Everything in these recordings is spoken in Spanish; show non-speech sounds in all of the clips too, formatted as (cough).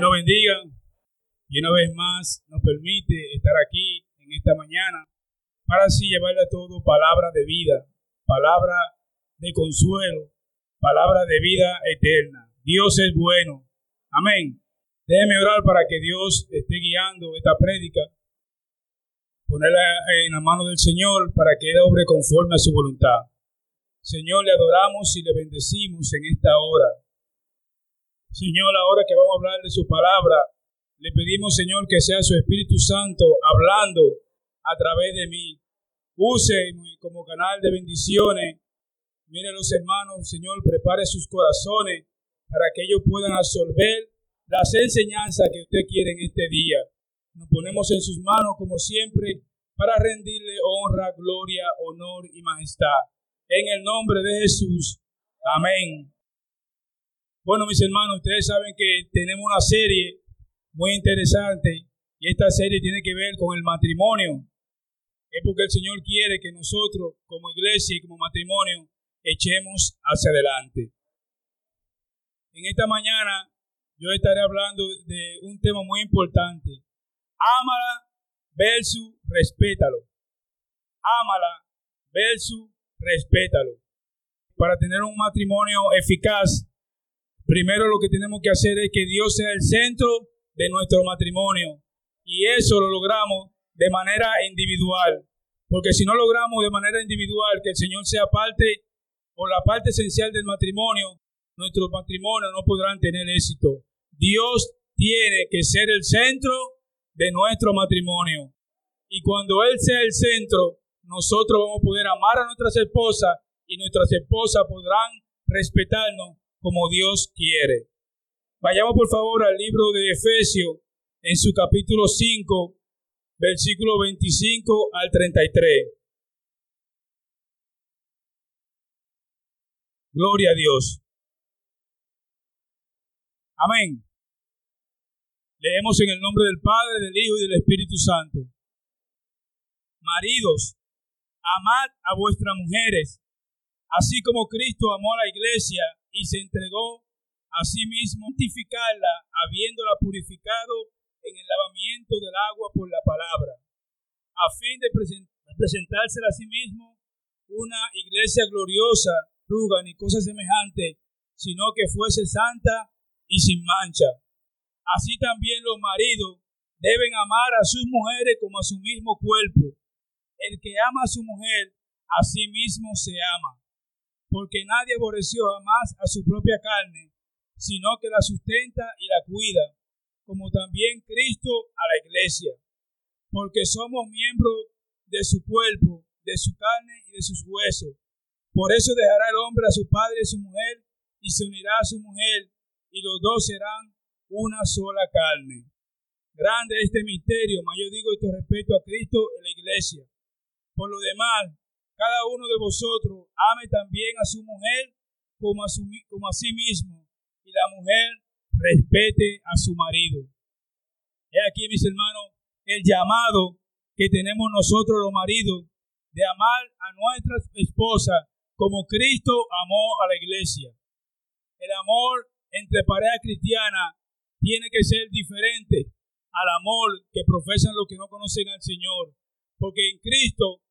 Nos bendiga y una vez más nos permite estar aquí en esta mañana para así llevarle a todo palabra de vida, palabra de consuelo, palabra de vida eterna. Dios es bueno. Amén. Déjeme orar para que Dios esté guiando esta prédica, ponerla en la mano del Señor para que Él obre conforme a su voluntad. Señor, le adoramos y le bendecimos en esta hora. Señor, ahora que vamos a hablar de su palabra, le pedimos, Señor, que sea su Espíritu Santo hablando a través de mí. Use como canal de bendiciones. Mire los hermanos, Señor, prepare sus corazones para que ellos puedan absorber las enseñanzas que usted quiere en este día. Nos ponemos en sus manos, como siempre, para rendirle honra, gloria, honor y majestad. En el nombre de Jesús. Amén. Bueno, mis hermanos, ustedes saben que tenemos una serie muy interesante y esta serie tiene que ver con el matrimonio. Es porque el Señor quiere que nosotros, como iglesia y como matrimonio, echemos hacia adelante. En esta mañana yo estaré hablando de un tema muy importante. Ámala versus respétalo. Ámala versus respétalo. Para tener un matrimonio eficaz, primero lo que tenemos que hacer es que Dios sea el centro de nuestro matrimonio. Y eso lo logramos de manera individual. Porque si no logramos de manera individual que el Señor sea parte o la parte esencial del matrimonio, nuestros matrimonios no podrán tener éxito. Dios tiene que ser el centro de nuestro matrimonio. Y cuando Él sea el centro, nosotros vamos a poder amar a nuestras esposas y nuestras esposas podrán respetarnos como Dios quiere. Vayamos por favor al libro de Efesios en su capítulo 5, versículo 25 al 33. Gloria a Dios. Amén. Leemos en el nombre del Padre, del Hijo y del Espíritu Santo. Maridos, amad a vuestras mujeres, así como Cristo amó a la iglesia y se entregó a sí mismo, santificarla, habiéndola purificado en el lavamiento del agua por la palabra, a fin de presentársela a sí mismo una iglesia gloriosa, ruga ni cosa semejante, sino que fuese santa y sin mancha. Así también los maridos deben amar a sus mujeres como a su mismo cuerpo. El que ama a su mujer, a sí mismo se ama porque nadie aborreció jamás a su propia carne, sino que la sustenta y la cuida, como también Cristo a la iglesia, porque somos miembros de su cuerpo, de su carne y de sus huesos. Por eso dejará el hombre a su padre y su mujer, y se unirá a su mujer, y los dos serán una sola carne. Grande este misterio, mas yo digo esto respecto a Cristo en la iglesia. Por lo demás, cada uno de vosotros ame también a su mujer como a, su, sí mismo, y la mujer respete a su marido. He aquí, mis hermanos, el llamado que tenemos nosotros los maridos de amar a nuestra esposa como Cristo amó a la iglesia. El amor entre pareja cristiana tiene que ser diferente al amor que profesan los que no conocen al Señor, porque en Cristo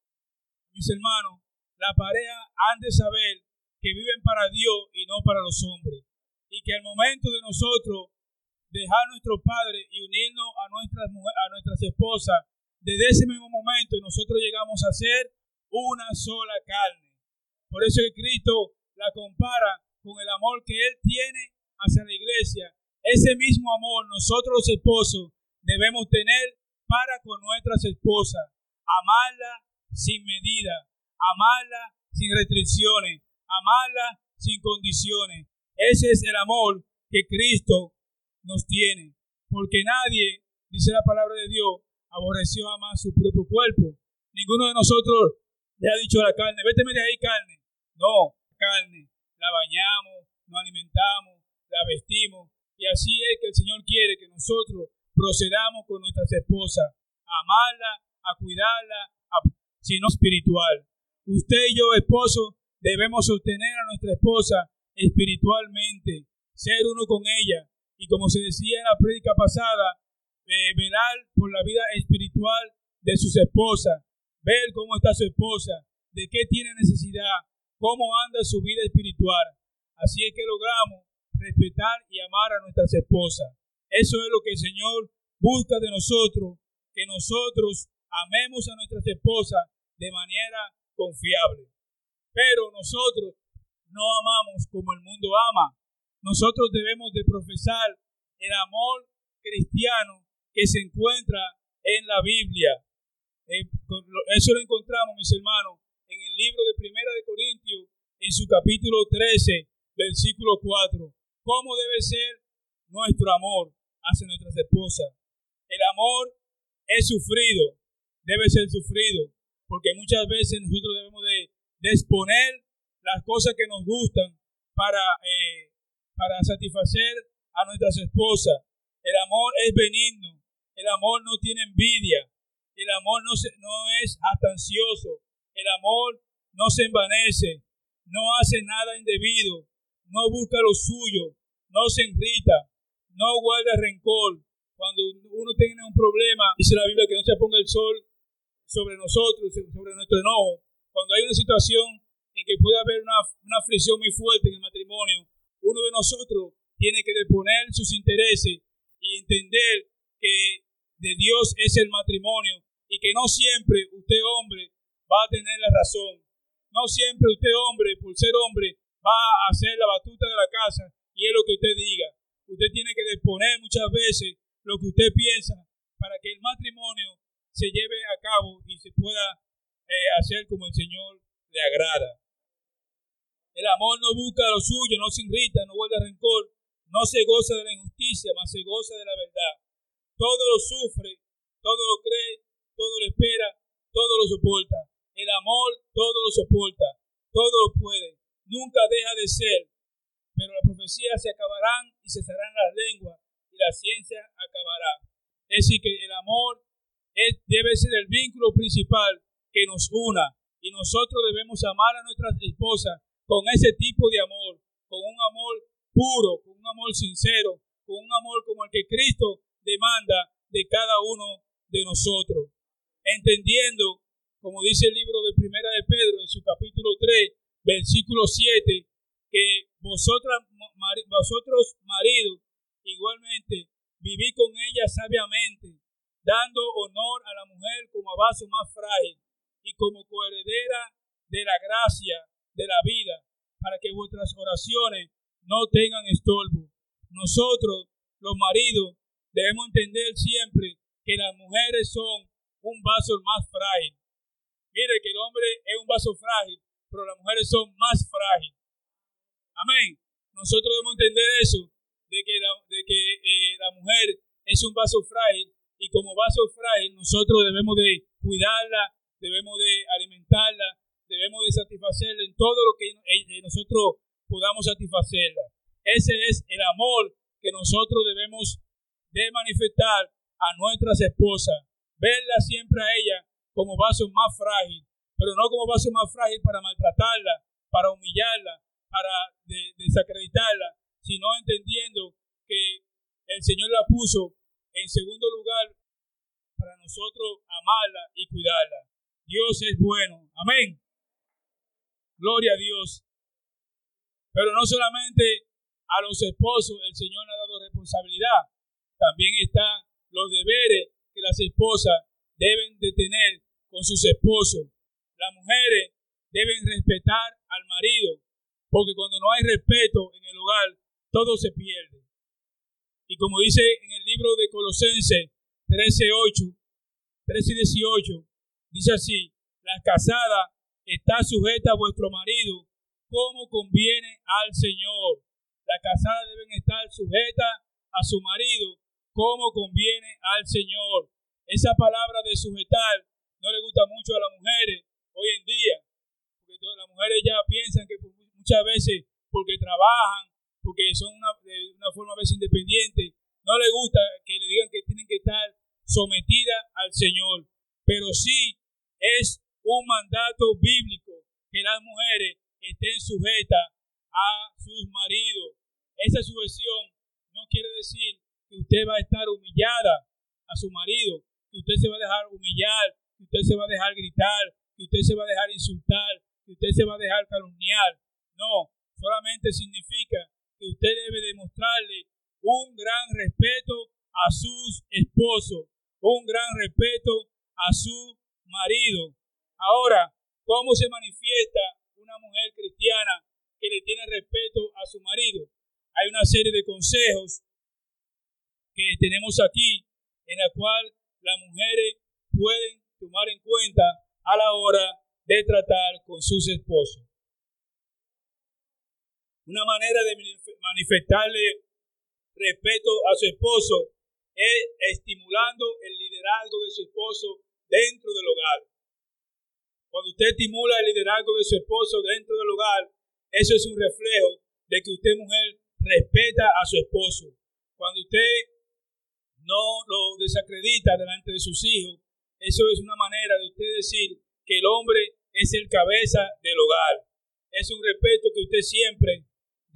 mis hermanos, la pareja han de saber que viven para Dios y no para los hombres. Y que al momento de nosotros dejar a nuestros padres y unirnos a nuestras, a nuestras esposas, desde ese mismo momento nosotros llegamos a ser una sola carne. Por eso que Cristo la compara con el amor que Él tiene hacia la iglesia. Ese mismo amor nosotros los esposos debemos tener para con nuestras esposas. Amarla sin medida, amarla sin restricciones, amarla sin condiciones. Ese es el amor que Cristo nos tiene, porque nadie, dice la palabra de Dios, aborreció jamás su propio cuerpo. Ninguno de nosotros le ha dicho a la carne, véteme de ahí carne. No, carne, la bañamos, nos alimentamos, la vestimos. Y así es que el Señor quiere que nosotros procedamos con nuestras esposas, a amarla, a cuidarla, sino espiritual. Usted y yo, esposo, debemos sostener a nuestra esposa espiritualmente, ser uno con ella y como se decía en la prédica pasada, eh, velar por la vida espiritual de sus esposas, ver cómo está su esposa, de qué tiene necesidad, cómo anda su vida espiritual. Así es que logramos respetar y amar a nuestras esposas. Eso es lo que el Señor busca de nosotros, que nosotros amemos a nuestras esposas de manera confiable. Pero nosotros no amamos como el mundo ama. Nosotros debemos de profesar el amor cristiano que se encuentra en la Biblia. Eh, eso lo encontramos, mis hermanos, en el libro de Primera de Corintios, en su capítulo 13, versículo 4. ¿Cómo debe ser nuestro amor hacia nuestras esposas? El amor es sufrido, debe ser sufrido, porque muchas veces nosotros debemos de, exponer las cosas que nos gustan para, eh, para satisfacer a nuestras esposas. El amor es benigno, el amor no tiene envidia, el amor no, se, no es hasta ansioso, el amor no se envanece, no hace nada indebido, no busca lo suyo, no se irrita, no guarda rencor. Cuando uno tiene un problema, dice la Biblia que no se ponga el sol sobre nosotros, sobre nuestro enojo. Cuando hay una situación en que puede haber una, una fricción muy fuerte en el matrimonio, uno de nosotros tiene que deponer sus intereses y entender que de Dios es el matrimonio y que no siempre usted hombre va a tener la razón. No siempre usted hombre, por ser hombre, va a hacer la batuta de la casa y es lo que usted diga. Usted tiene que disponer muchas veces lo que usted piensa para que el matrimonio se lleve a cabo y se pueda eh, hacer como el Señor le agrada. El amor no busca lo suyo, no se irrita, no guarda rencor, no se goza de la injusticia, más se goza de la verdad. Todo lo sufre, todo lo cree, todo lo espera, todo lo soporta. El amor todo lo soporta, todo lo puede, nunca deja de ser. Pero las profecías se acabarán y cesarán las lenguas y la ciencia acabará. Es decir, que el amor debe ser el vínculo principal que nos una. Y nosotros debemos amar a nuestras esposas con ese tipo de amor, con un amor puro, con un amor sincero, con un amor como el que Cristo demanda de cada uno de nosotros, entendiendo, como dice el libro de Primera de Pedro en su capítulo 3, versículo 7, que vosotros maridos, igualmente, viví con ella sabiamente, dando honor a la mujer como vaso más frágil y como coheredera de la gracia de la vida, para que vuestras oraciones no tengan estorbo. Nosotros, los maridos, debemos entender siempre que las mujeres son un vaso más frágil. Mire que el hombre es un vaso frágil, pero las mujeres son más frágiles. Amén. Nosotros debemos entender eso, de que la, de que, eh, la mujer es un vaso frágil y como vaso frágil nosotros debemos de cuidarla, debemos de alimentarla, debemos de satisfacerla en todo lo que eh, nosotros podamos satisfacerla. Ese es el amor que nosotros debemos de manifestar a nuestras esposas, verla siempre a ella como vaso más frágil, pero no como vaso más frágil para maltratarla, para humillarla, para desacreditarla, sino entendiendo que el Señor la puso en segundo lugar, para nosotros amarla y cuidarla. Dios es bueno. Amén. Gloria a Dios. Pero no solamente a los esposos el Señor ha dado responsabilidad, también están los deberes que las esposas deben de tener con sus esposos. Las mujeres deben respetar al marido, porque cuando no hay respeto en el hogar, todo se pierde. Y como dice en el libro de Colosenses 13:8, 13 y 18, dice así, la casada está sujeta a vuestro marido como conviene al Señor. La casada deben estar sujeta a su marido como conviene al Señor. Esa palabra de sujetar no le gusta mucho a las mujeres hoy en día, porque las mujeres ya piensan que muchas veces porque trabajan porque son una, de una forma a veces independiente, no le gusta que le digan que tienen que estar sometidas al Señor. Pero sí es un mandato bíblico que las mujeres estén sujetas a sus maridos. Esa sujeción no quiere decir que usted va a estar humillada a su marido, que usted se va a dejar humillar, que usted se va a dejar gritar, que usted se va a dejar insultar, que usted se va a dejar calumniar. No, solamente significa que usted debe demostrarle un gran respeto a sus esposos, un gran respeto a su marido. Ahora, ¿cómo se manifiesta una mujer cristiana que le tiene respeto a su marido? Hay una serie de consejos que tenemos aquí en la cual las mujeres pueden tomar en cuenta a la hora de tratar con sus esposos. Una manera de manifestarle respeto a su esposo es estimulando el liderazgo de su esposo dentro del hogar. Cuando usted estimula el liderazgo de su esposo dentro del hogar, eso es un reflejo de que usted, mujer, respeta a su esposo. Cuando usted no lo desacredita delante de sus hijos, eso es una manera de usted decir que el hombre es el cabeza del hogar. Es un respeto que usted siempre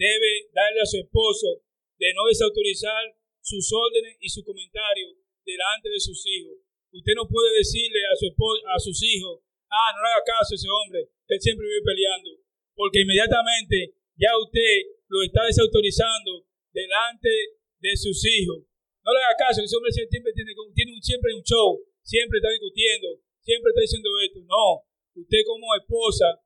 debe darle a su esposo de no desautorizar sus órdenes y sus comentarios delante de sus hijos. Usted no puede decirle a, su a sus hijos, ah, no le haga caso a ese hombre, él siempre vive peleando, porque inmediatamente ya usted lo está desautorizando delante de sus hijos. No le haga caso, ese hombre siempre tiene, tiene un, siempre un show, siempre está discutiendo, siempre está diciendo esto. No, usted como esposa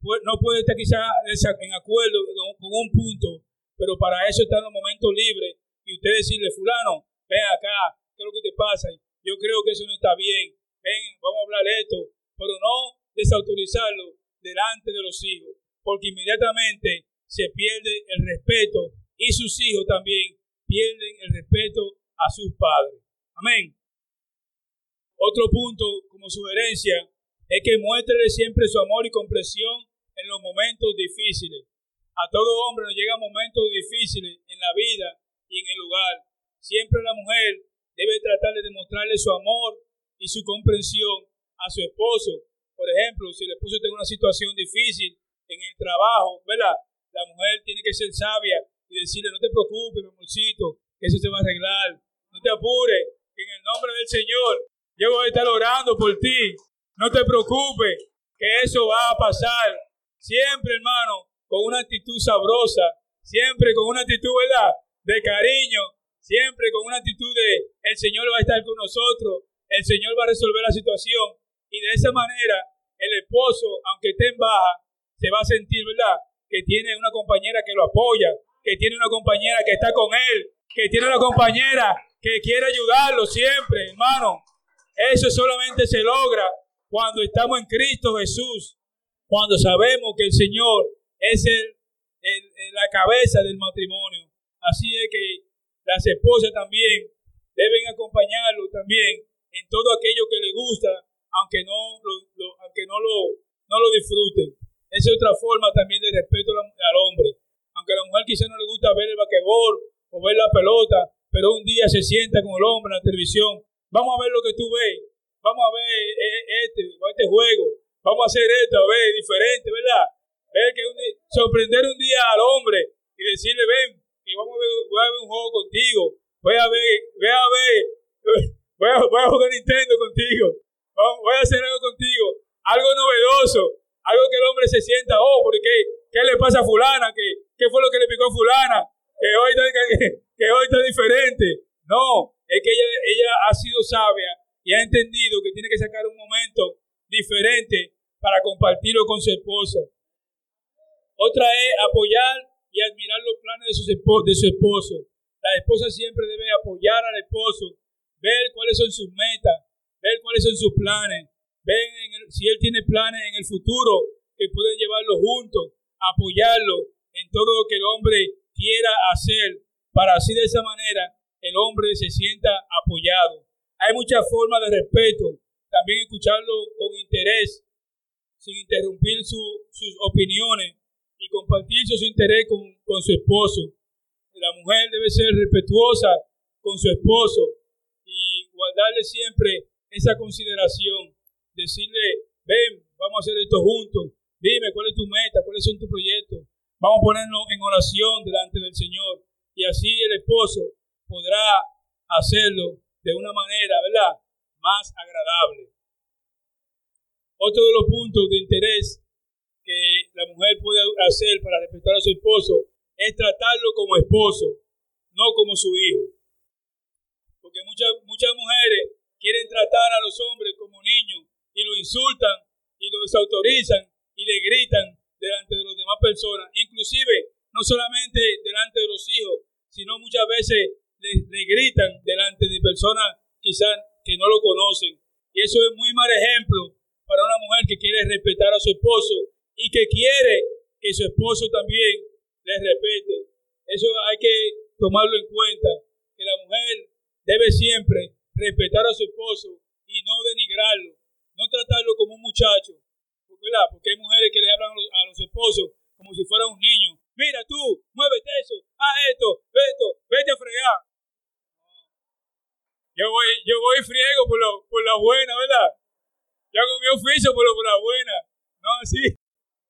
no puede estar quizá en acuerdo con un punto, pero para eso está en los momentos libres y usted decirle, fulano, ven acá, ¿qué es lo que te pasa? Yo creo que eso no está bien, ven, vamos a hablar de esto, pero no desautorizarlo delante de los hijos, porque inmediatamente se pierde el respeto y sus hijos también pierden el respeto a sus padres. Amén. Otro punto como sugerencia es que muestre siempre su amor y comprensión en los momentos difíciles. A todo hombre nos llegan momentos difíciles en la vida y en el lugar. Siempre la mujer debe tratar de demostrarle su amor y su comprensión a su esposo. Por ejemplo, si el esposo tiene una situación difícil en el trabajo, ¿verdad? La mujer tiene que ser sabia y decirle, no te preocupes, mi amorcito, que eso se va a arreglar. No te apures, que en el nombre del Señor yo voy a estar orando por ti. No te preocupes, que eso va a pasar. Siempre, hermano, con una actitud sabrosa, siempre con una actitud, ¿verdad? De cariño, siempre con una actitud de el Señor va a estar con nosotros, el Señor va a resolver la situación. Y de esa manera, el esposo, aunque esté en baja, se va a sentir, ¿verdad? Que tiene una compañera que lo apoya, que tiene una compañera que está con él, que tiene una compañera que quiere ayudarlo siempre, hermano. Eso solamente se logra cuando estamos en Cristo Jesús cuando sabemos que el Señor es el, la cabeza del matrimonio. Así es que las esposas también deben acompañarlo también en todo aquello que le gusta, aunque no lo, aunque no lo, no lo disfruten. Esa es otra forma también de respeto al hombre. Aunque a la mujer quizá no le gusta ver el vaquebol o ver la pelota, pero un día se sienta con el hombre en la televisión. Vamos a ver lo que tú ves. Vamos a ver eh, este, este juego vamos a hacer esto, a ver, diferente, ¿verdad? Ver que sorprender un día al hombre y decirle, ven, que vamos a ver, voy a ver un juego contigo, voy a ver, voy a ver, (laughs) voy a, jugar Nintendo contigo, voy a hacer algo contigo, algo novedoso, algo que el hombre se sienta, oh, porque ¿qué le pasa a fulana? ¿Qué, qué fue lo que le picó a fulana? Que hoy, está, (laughs) que, hoy está diferente. No, es que ella, ella ha sido sabia y ha entendido que tiene que sacar un momento diferente compartirlo con su esposa. Otra es apoyar y admirar los planes de su, de su esposo. La esposa siempre debe apoyar al esposo, ver cuáles son sus metas, ver cuáles son sus planes, ver si él tiene planes en el futuro que pueden llevarlo juntos, apoyarlo en todo lo que el hombre quiera hacer, para así de esa manera el hombre se sienta apoyado. Hay muchas formas de respeto, también escucharlo con interés, sin interrumpir sus opiniones y compartir su interés con, con su esposo. La mujer debe ser respetuosa con su esposo y guardarle siempre esa consideración. Decirle, ven, vamos a hacer esto juntos. Dime cuál es tu meta, cuáles son tus proyectos. Vamos a ponernos en oración delante del Señor. y así el esposo podrá hacerlo de una manera, ¿verdad? Más agradable. Otro de los puntos de interés que la mujer puede hacer para respetar a su esposo es tratarlo como esposo, no como su hijo. Porque muchas, muchas mujeres quieren tratar a los hombres como niños y lo insultan y lo desautorizan y le gritan delante de las demás personas, inclusive no solamente delante de los hijos, sino muchas veces le, le gritan delante de personas quizás que no lo conocen. Y eso es muy mal ejemplo para una mujer que quiere respetar a su esposo y que quiere que su esposo también le respete. Eso hay que tomarlo en cuenta, que la mujer debe siempre respetar a su esposo y no denigrarlo, no tratarlo como un muchacho, ¿verdad? Porque hay mujeres que le hablan a los, esposos como si fuera un niño. Mira tú, muévete eso, haz esto, esto, vete a fregar. Yo voy, yo voy friego por, lo, por la buena, ¿verdad? Yo hago mi oficio por, lo, por la buena. No así.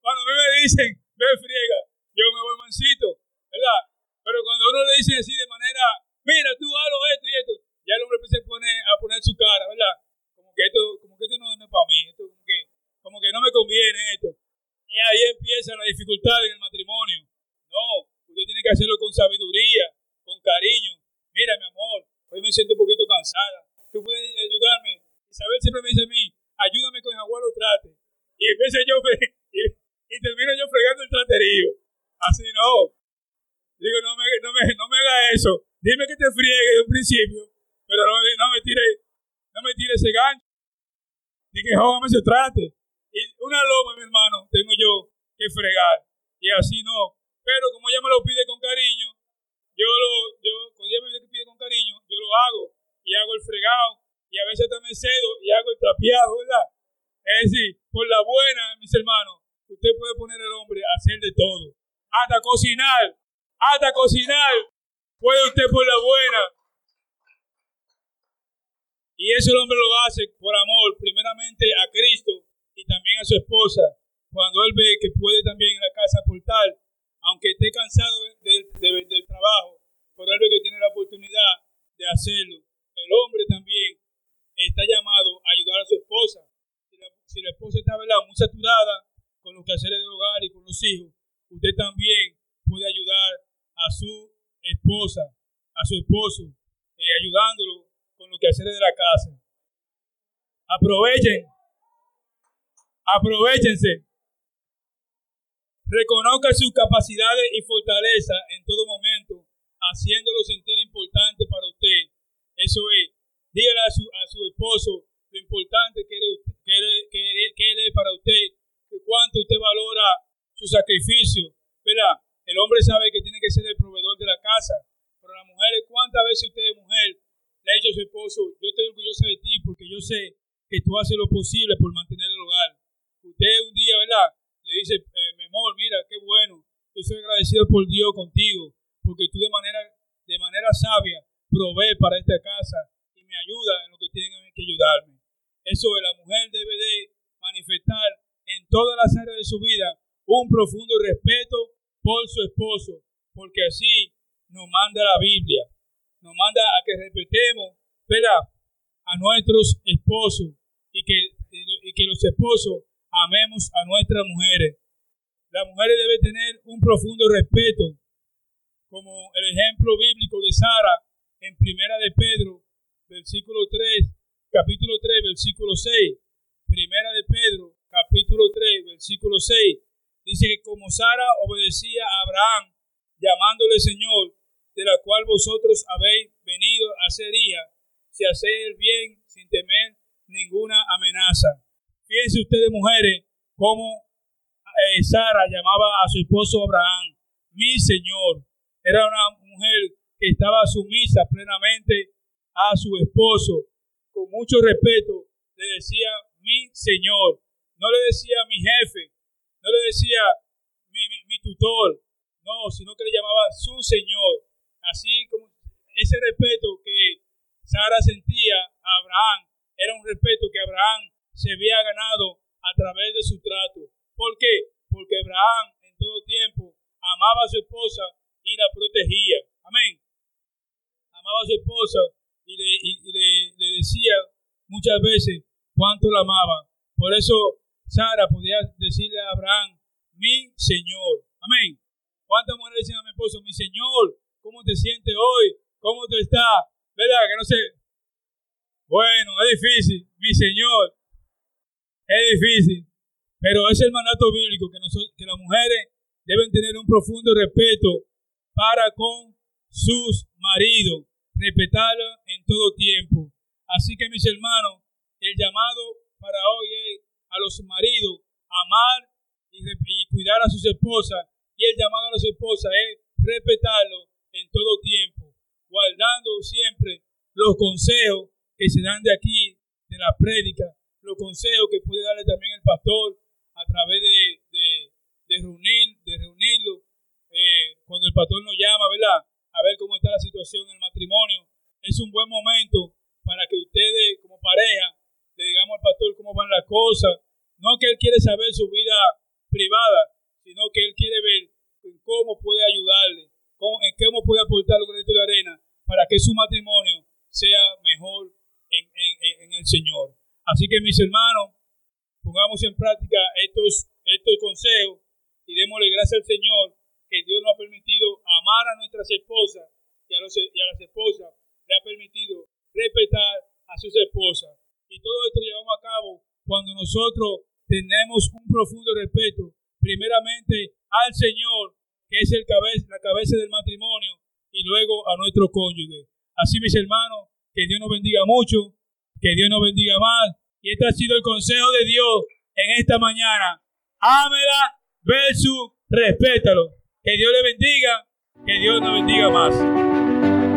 Cuando a mí me dicen, ve friega, yo me voy mansito, ¿verdad? Pero cuando uno le dice así de manera, mira, tú hazlo esto y esto, ya el hombre se pone a poner su cara, ¿verdad? Como que esto, como que esto no, es para mí, esto como que, como que no me conviene esto. Y ahí empieza la dificultad en el matrimonio. No, usted tiene que hacerlo con sabiduría, con cariño. Mira, mi amor, hoy me siento un poquito cansada. Tú puedes ayudarme. Isabel siempre me dice a mí, ayúdame con el abuelo trate. Y yo, y, termino yo fregando el traterío. Así no. Digo, no me, no me, no me haga eso. Dime que te friegue de un principio, pero no, no me tire, no me tire ese gancho. Dije, jógame se trate. Y una loma, mi hermano, tengo yo que fregar. Y así no. Pero como ella me lo pide con cariño, yo lo, yo, cuando ella me pide con cariño, yo lo hago. Y hago el fregado y a veces también cedo y hago el trapeado, ¿verdad? Es decir, por la buena, mis hermanos, usted puede poner al hombre a hacer de todo. Hasta cocinar, hasta cocinar, puede usted por la buena. Y eso el hombre lo hace por amor, primeramente a Cristo y también a su esposa. Cuando él ve que puede también en la casa aportar, aunque esté cansado del trabajo, por él ve que tiene la oportunidad de hacerlo. El hombre también está llamado a ayudar a su esposa. Si la, esposa está muy saturada con los quehaceres del hogar y con los hijos, usted también puede ayudar a su esposa, a su esposo, eh, ayudándolo con los quehaceres de la casa. Aprovechen, aprovechense. Reconozca sus capacidades y fortaleza en todo momento, haciéndolo sentir importante para usted. Eso es, dígale a su, a su esposo lo importante que, que, que, él es para usted, que cuánto usted valora su sacrificio, ¿verdad? El hombre sabe que tiene que ser el proveedor de la casa, pero la mujer, ¿cuántas veces usted, mujer, le ha dicho a su esposo, yo estoy orgullosa de ti porque yo sé que tú haces lo posible por mantener el hogar? Usted un día, ¿verdad? Le dice, eh, mi amor, mira, qué bueno, yo soy agradecido por Dios contigo, porque tú de manera, de manera sabia provee para esta casa me ayuda en lo que tienen que ayudarme. Eso de la mujer debe de manifestar en todas las áreas de su vida un profundo respeto por su esposo, porque así nos manda la Biblia, nos manda a que respetemos ¿verdad? a nuestros esposos y que, y que los esposos amemos a nuestras mujeres. Las mujeres deben tener un profundo respeto, como el ejemplo bíblico de Sara en Primera de Pedro versículo 3, capítulo 3, versículo 6. Primera de Pedro, capítulo 3, versículo 6. Dice que como Sara obedecía a Abraham, llamándole Señor, de la cual vosotros habéis venido a ser hija, si hacéis el bien sin temer ninguna amenaza. Fíjense ustedes, mujeres, cómo eh, Sara llamaba a su esposo Abraham, mi Señor. Era una mujer que estaba sumisa plenamente a su esposo con mucho respeto, le decía mi señor, no le decía mi jefe, no le decía mi, mi, tutor, no, sino que le llamaba su Señor. Así como ese respeto que Sara sentía a Abraham era un respeto que Abraham se había ganado a través de su trato. ¿Por qué? Porque Abraham en todo tiempo amaba a su esposa y la protegía. Amén. Amaba a su esposa y le decía muchas veces cuánto la amaba. Por eso Sara podía decirle a Abraham, mi Señor. Amén. ¿Cuántas mujeres dicen a mi esposo, mi Señor, ¿cómo te sientes hoy? ¿Cómo te está? ¿Verdad? Que no sé. Bueno, es difícil, mi Señor. Es difícil. Pero es el mandato bíblico que, nosotros, que las mujeres deben tener un profundo respeto para con sus maridos, respetarlos en todo tiempo. Así que mis hermanos, el llamado para hoy es a los maridos amar y, y cuidar a sus esposas y el llamado a las esposas es respetarlo en todo tiempo, guardando siempre los consejos que se dan de aquí, de la prédica, los consejos que puede darle también el pastor a través de, de, reunir, de reunirlo, eh, cuando el pastor nos llama, ¿verdad? A ver cómo está la situación en el matrimonio. Es un buen momento para que ustedes, como pareja, al pastor cómo van las cosas. No que él quiere saber su vida privada, sino que él quiere ver cómo puede ayudarle, cómo, en cómo puede aportar un granito de arena para que su matrimonio sea mejor en, el Señor. Así que mis hermanos, pongamos en práctica estos, estos consejos y démosle gracias al Señor que Dios nos ha permitido amar a nuestras esposas y a las esposas le ha permitido respetar a sus esposas. Y todo esto llevamos a cabo cuando nosotros tenemos un profundo respeto, primeramente al Señor, que es el cabeza, la cabeza del matrimonio, y luego a nuestro cónyuge. Así, mis hermanos, que Dios nos bendiga mucho, que Dios nos bendiga más y este ha sido el consejo de Dios en esta mañana. Ámela versus respétalo. Que Dios le bendiga, que Dios nos bendiga más.